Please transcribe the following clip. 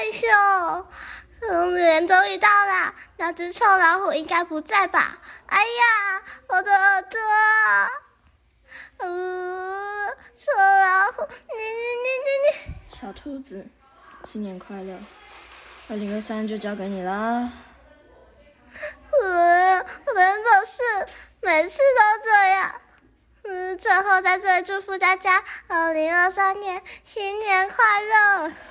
害羞。嗯，年终于到了，那只臭老虎应该不在吧？哎呀，我的耳朵！嗯，臭老虎，你你你你你！小兔子，新年快乐！二零二三就交给你啦。嗯，人总是每次都这样。嗯，最后在这里祝福大家，二零二三年新年快乐。